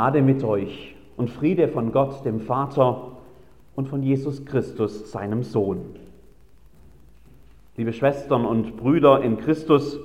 Gnade mit euch und Friede von Gott, dem Vater und von Jesus Christus, seinem Sohn. Liebe Schwestern und Brüder in Christus,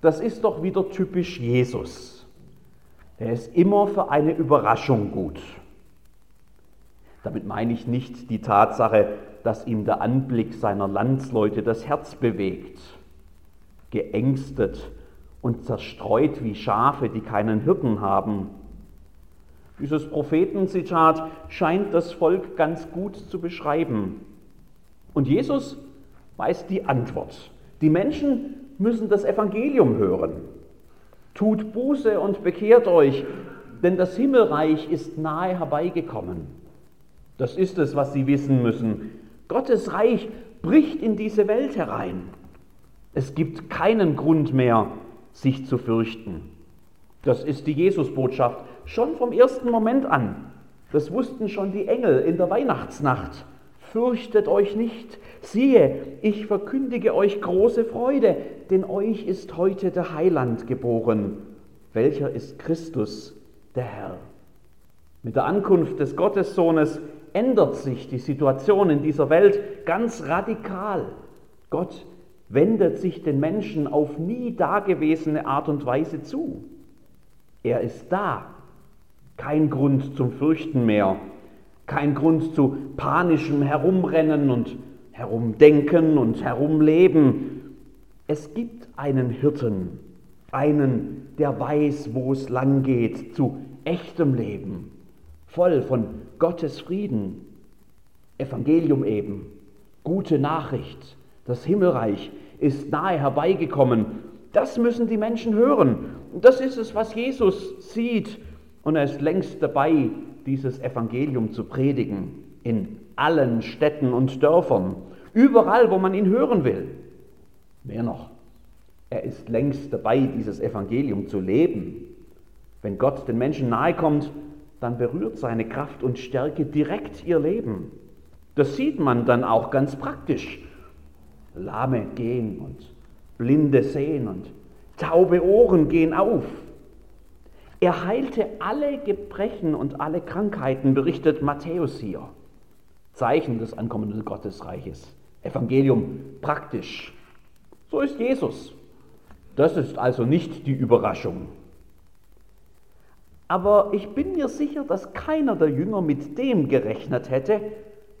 das ist doch wieder typisch Jesus. Er ist immer für eine Überraschung gut. Damit meine ich nicht die Tatsache, dass ihm der Anblick seiner Landsleute das Herz bewegt, geängstet und zerstreut wie Schafe, die keinen Hirten haben. Dieses Prophetenzitat scheint das Volk ganz gut zu beschreiben. Und Jesus weiß die Antwort. Die Menschen müssen das Evangelium hören. Tut Buße und bekehrt euch, denn das Himmelreich ist nahe herbeigekommen. Das ist es, was sie wissen müssen. Gottes Reich bricht in diese Welt herein. Es gibt keinen Grund mehr, sich zu fürchten. Das ist die Jesusbotschaft schon vom ersten Moment an. Das wussten schon die Engel in der Weihnachtsnacht. Fürchtet euch nicht, siehe, ich verkündige euch große Freude, denn euch ist heute der Heiland geboren, welcher ist Christus, der Herr. Mit der Ankunft des Gottessohnes ändert sich die Situation in dieser Welt ganz radikal. Gott wendet sich den Menschen auf nie dagewesene Art und Weise zu. Er ist da. Kein Grund zum Fürchten mehr, kein Grund zu panischem Herumrennen und Herumdenken und Herumleben. Es gibt einen Hirten, einen, der weiß, wo es lang geht, zu echtem Leben, voll von Gottes Frieden. Evangelium eben, gute Nachricht, das Himmelreich ist nahe herbeigekommen. Das müssen die Menschen hören. Das ist es, was Jesus sieht. Und er ist längst dabei, dieses Evangelium zu predigen in allen Städten und Dörfern, überall, wo man ihn hören will. Mehr noch, er ist längst dabei, dieses Evangelium zu leben. Wenn Gott den Menschen nahe kommt, dann berührt seine Kraft und Stärke direkt ihr Leben. Das sieht man dann auch ganz praktisch. Lahme gehen und Blinde sehen und taube Ohren gehen auf. Er heilte alle Gebrechen und alle Krankheiten, berichtet Matthäus hier. Zeichen des ankommenden Gottesreiches. Evangelium praktisch. So ist Jesus. Das ist also nicht die Überraschung. Aber ich bin mir sicher, dass keiner der Jünger mit dem gerechnet hätte,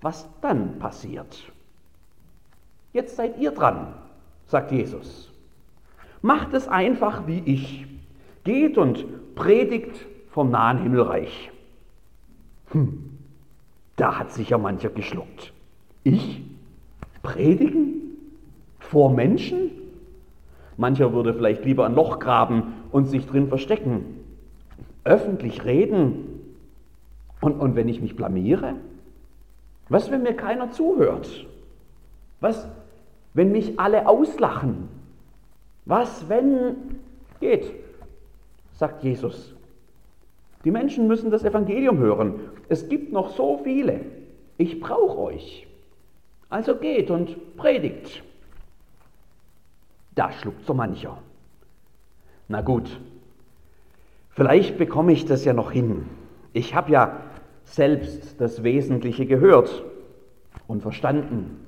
was dann passiert. Jetzt seid ihr dran, sagt Jesus. Macht es einfach wie ich. Geht und predigt vom nahen Himmelreich. Hm, da hat sicher mancher geschluckt. Ich? Predigen? Vor Menschen? Mancher würde vielleicht lieber ein Loch graben und sich drin verstecken. Öffentlich reden? Und, und wenn ich mich blamiere? Was, wenn mir keiner zuhört? Was, wenn mich alle auslachen? Was, wenn geht? sagt Jesus. Die Menschen müssen das Evangelium hören. Es gibt noch so viele. Ich brauche euch. Also geht und predigt. Da schluckt so mancher. Na gut, vielleicht bekomme ich das ja noch hin. Ich habe ja selbst das Wesentliche gehört und verstanden.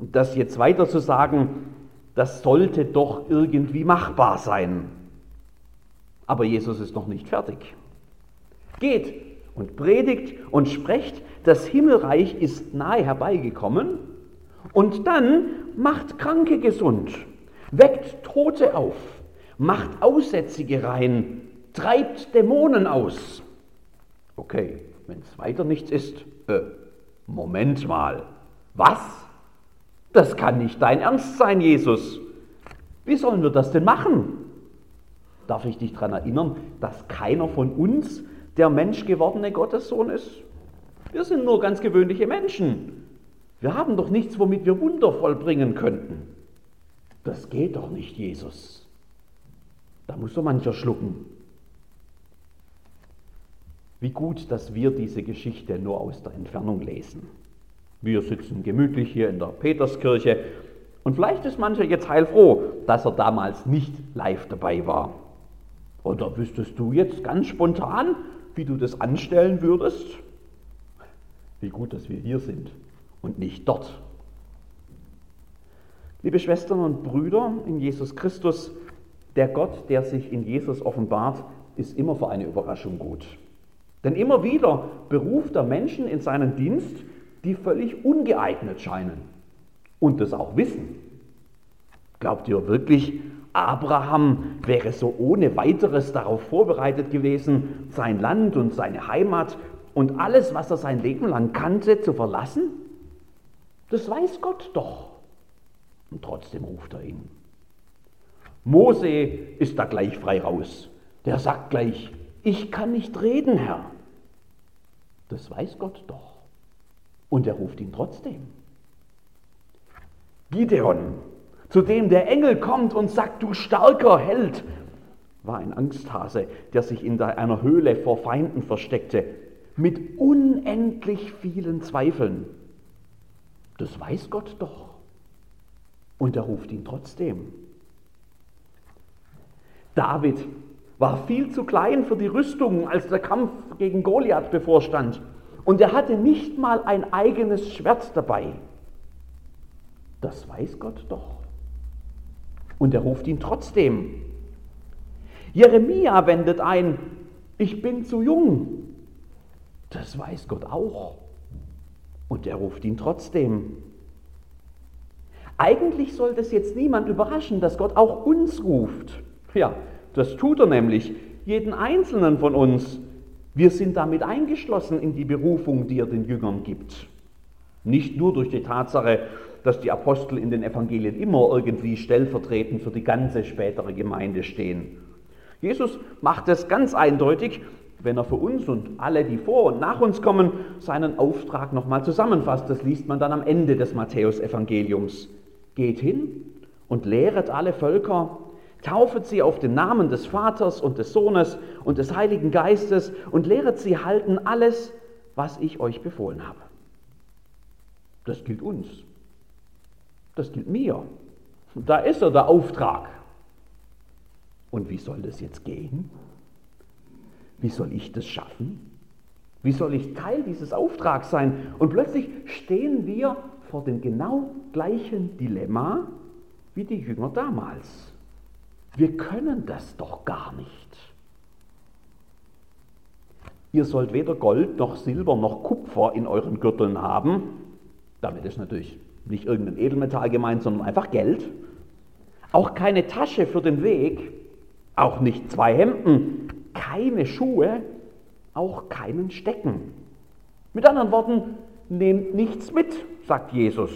Das jetzt weiter zu sagen, das sollte doch irgendwie machbar sein. Aber Jesus ist noch nicht fertig. Geht und predigt und sprecht, das Himmelreich ist nahe herbeigekommen und dann macht Kranke gesund, weckt Tote auf, macht Aussätzige rein, treibt Dämonen aus. Okay, wenn es weiter nichts ist, äh, Moment mal, was? Das kann nicht dein Ernst sein, Jesus. Wie sollen wir das denn machen? Darf ich dich daran erinnern, dass keiner von uns der menschgewordene Gottessohn ist? Wir sind nur ganz gewöhnliche Menschen. Wir haben doch nichts, womit wir Wunder vollbringen könnten. Das geht doch nicht, Jesus. Da muss so mancher schlucken. Wie gut, dass wir diese Geschichte nur aus der Entfernung lesen. Wir sitzen gemütlich hier in der Peterskirche und vielleicht ist mancher jetzt heilfroh, dass er damals nicht live dabei war. Oder wüsstest du jetzt ganz spontan, wie du das anstellen würdest? Wie gut, dass wir hier sind und nicht dort. Liebe Schwestern und Brüder in Jesus Christus, der Gott, der sich in Jesus offenbart, ist immer für eine Überraschung gut. Denn immer wieder beruft er Menschen in seinen Dienst, die völlig ungeeignet scheinen und das auch wissen. Glaubt ihr wirklich, Abraham wäre so ohne weiteres darauf vorbereitet gewesen, sein Land und seine Heimat und alles, was er sein Leben lang kannte, zu verlassen? Das weiß Gott doch. Und trotzdem ruft er ihn. Mose ist da gleich frei raus. Der sagt gleich, ich kann nicht reden, Herr. Das weiß Gott doch. Und er ruft ihn trotzdem. Gideon zu dem der Engel kommt und sagt, du starker Held, war ein Angsthase, der sich in einer Höhle vor Feinden versteckte, mit unendlich vielen Zweifeln. Das weiß Gott doch. Und er ruft ihn trotzdem. David war viel zu klein für die Rüstung, als der Kampf gegen Goliath bevorstand. Und er hatte nicht mal ein eigenes Schwert dabei. Das weiß Gott doch. Und er ruft ihn trotzdem. Jeremia wendet ein, ich bin zu jung. Das weiß Gott auch. Und er ruft ihn trotzdem. Eigentlich soll das jetzt niemand überraschen, dass Gott auch uns ruft. Ja, das tut er nämlich, jeden einzelnen von uns. Wir sind damit eingeschlossen in die Berufung, die er den Jüngern gibt. Nicht nur durch die Tatsache, dass die Apostel in den Evangelien immer irgendwie stellvertretend für die ganze spätere Gemeinde stehen. Jesus macht es ganz eindeutig, wenn er für uns und alle, die vor und nach uns kommen, seinen Auftrag nochmal zusammenfasst. Das liest man dann am Ende des Matthäusevangeliums. Geht hin und lehret alle Völker, taufet sie auf den Namen des Vaters und des Sohnes und des Heiligen Geistes und lehret sie halten alles, was ich euch befohlen habe. Das gilt uns. Das gilt mir. Da ist er, der Auftrag. Und wie soll das jetzt gehen? Wie soll ich das schaffen? Wie soll ich Teil dieses Auftrags sein? Und plötzlich stehen wir vor dem genau gleichen Dilemma wie die Jünger damals. Wir können das doch gar nicht. Ihr sollt weder Gold noch Silber noch Kupfer in euren Gürteln haben. Damit ist natürlich nicht irgendein Edelmetall gemeint, sondern einfach Geld. Auch keine Tasche für den Weg, auch nicht zwei Hemden, keine Schuhe, auch keinen Stecken. Mit anderen Worten, nehmt nichts mit, sagt Jesus.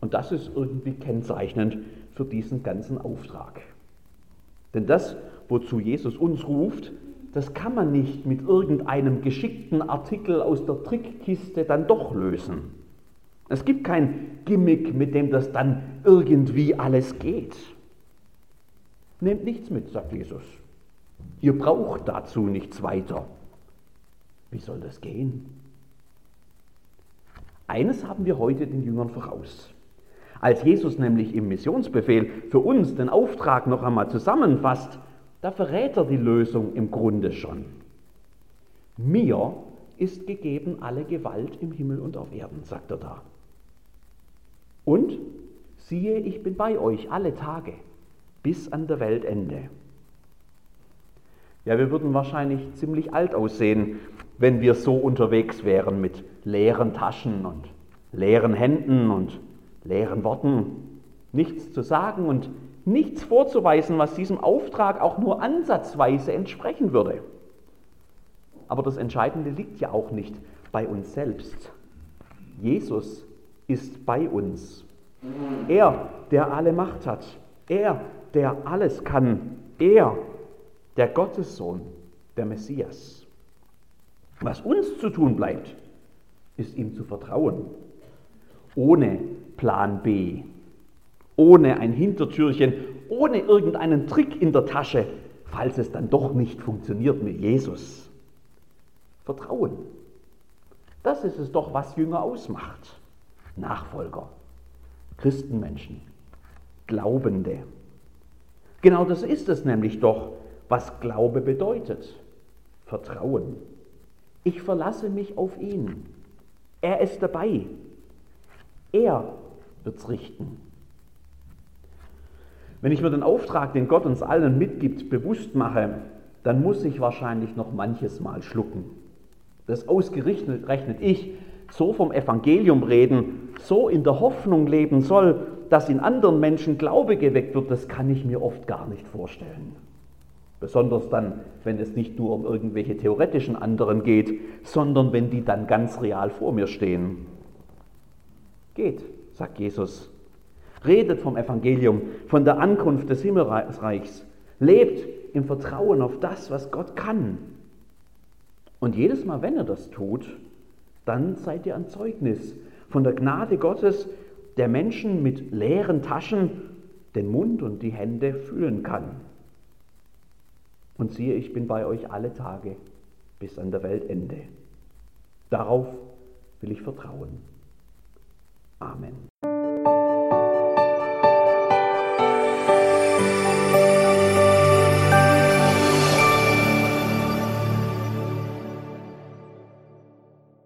Und das ist irgendwie kennzeichnend für diesen ganzen Auftrag. Denn das, wozu Jesus uns ruft, das kann man nicht mit irgendeinem geschickten Artikel aus der Trickkiste dann doch lösen. Es gibt kein Gimmick, mit dem das dann irgendwie alles geht. Nehmt nichts mit, sagt Jesus. Ihr braucht dazu nichts weiter. Wie soll das gehen? Eines haben wir heute den Jüngern voraus. Als Jesus nämlich im Missionsbefehl für uns den Auftrag noch einmal zusammenfasst, da verrät er die Lösung im Grunde schon. Mir ist gegeben alle Gewalt im Himmel und auf Erden, sagt er da. Und siehe, ich bin bei euch alle Tage bis an der Weltende. Ja, wir würden wahrscheinlich ziemlich alt aussehen, wenn wir so unterwegs wären mit leeren Taschen und leeren Händen und leeren Worten, nichts zu sagen und nichts vorzuweisen, was diesem Auftrag auch nur ansatzweise entsprechen würde. Aber das Entscheidende liegt ja auch nicht bei uns selbst. Jesus ist bei uns. Er, der alle Macht hat. Er, der alles kann. Er, der Gottessohn, der Messias. Was uns zu tun bleibt, ist ihm zu vertrauen. Ohne Plan B. Ohne ein Hintertürchen, ohne irgendeinen Trick in der Tasche, falls es dann doch nicht funktioniert mit Jesus. Vertrauen. Das ist es doch, was Jünger ausmacht. Nachfolger, Christenmenschen, Glaubende. Genau das ist es nämlich doch, was Glaube bedeutet. Vertrauen. Ich verlasse mich auf ihn. Er ist dabei. Er wird's richten. Wenn ich mir den Auftrag, den Gott uns allen mitgibt, bewusst mache, dann muss ich wahrscheinlich noch manches Mal schlucken. Das ausgerechnet rechnet ich so vom Evangelium reden, so in der Hoffnung leben soll, dass in anderen Menschen Glaube geweckt wird, das kann ich mir oft gar nicht vorstellen. Besonders dann, wenn es nicht nur um irgendwelche theoretischen anderen geht, sondern wenn die dann ganz real vor mir stehen. Geht, sagt Jesus. Redet vom Evangelium, von der Ankunft des Himmelreichs. Lebt im Vertrauen auf das, was Gott kann. Und jedes Mal, wenn ihr das tut, dann seid ihr ein Zeugnis von der Gnade Gottes, der Menschen mit leeren Taschen den Mund und die Hände füllen kann. Und siehe, ich bin bei euch alle Tage bis an der Weltende. Darauf will ich vertrauen. Amen.